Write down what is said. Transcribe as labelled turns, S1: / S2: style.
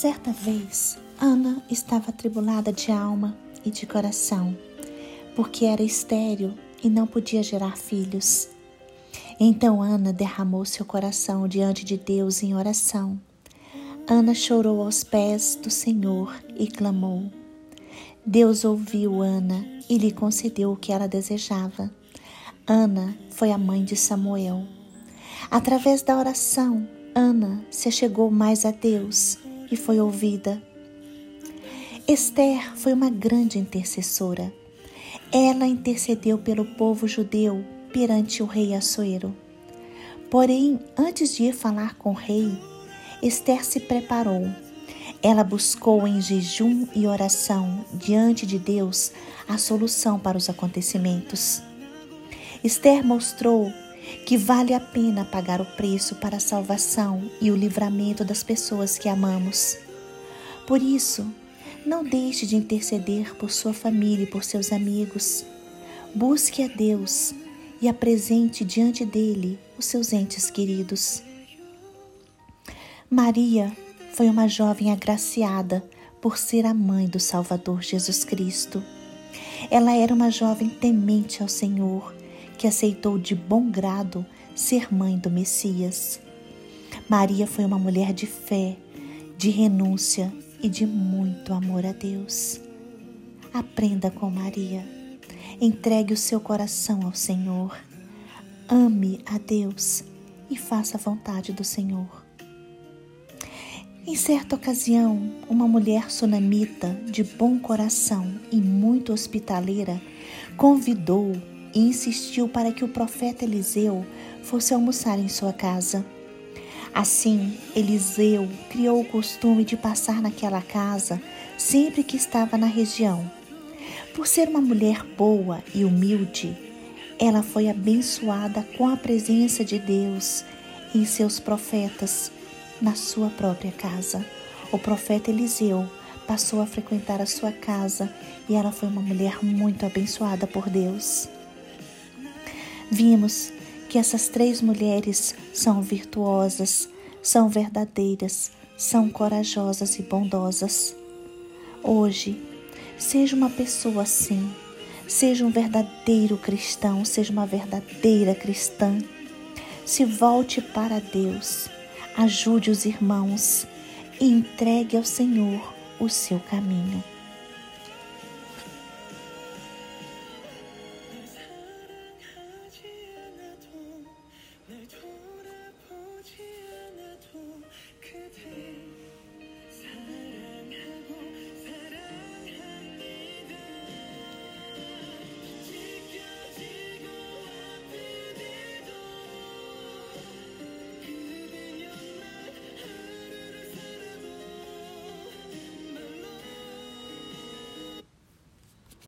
S1: Certa vez, Ana estava atribulada de alma e de coração, porque era estéril e não podia gerar filhos. Então Ana derramou seu coração diante de Deus em oração. Ana chorou aos pés do Senhor e clamou. Deus ouviu Ana e lhe concedeu o que ela desejava. Ana foi a mãe de Samuel. Através da oração, Ana se chegou mais a Deus e foi ouvida. Esther foi uma grande intercessora. Ela intercedeu pelo povo judeu perante o rei Assuero. Porém, antes de ir falar com o rei, Esther se preparou. Ela buscou em jejum e oração diante de Deus a solução para os acontecimentos. Esther mostrou que vale a pena pagar o preço para a salvação e o livramento das pessoas que amamos. Por isso, não deixe de interceder por sua família e por seus amigos. Busque a Deus e apresente diante dele os seus entes queridos. Maria foi uma jovem agraciada por ser a mãe do Salvador Jesus Cristo. Ela era uma jovem temente ao Senhor que aceitou de bom grado ser mãe do Messias. Maria foi uma mulher de fé, de renúncia e de muito amor a Deus. Aprenda com Maria. Entregue o seu coração ao Senhor. Ame a Deus e faça a vontade do Senhor. Em certa ocasião, uma mulher sunamita de bom coração e muito hospitaleira convidou e insistiu para que o profeta Eliseu fosse almoçar em sua casa. Assim, Eliseu criou o costume de passar naquela casa sempre que estava na região. Por ser uma mulher boa e humilde, ela foi abençoada com a presença de Deus em seus profetas na sua própria casa. O profeta Eliseu passou a frequentar a sua casa e ela foi uma mulher muito abençoada por Deus. Vimos que essas três mulheres são virtuosas, são verdadeiras, são corajosas e bondosas. Hoje, seja uma pessoa assim, seja um verdadeiro cristão, seja uma verdadeira cristã. Se volte para Deus, ajude os irmãos e entregue ao Senhor o seu caminho.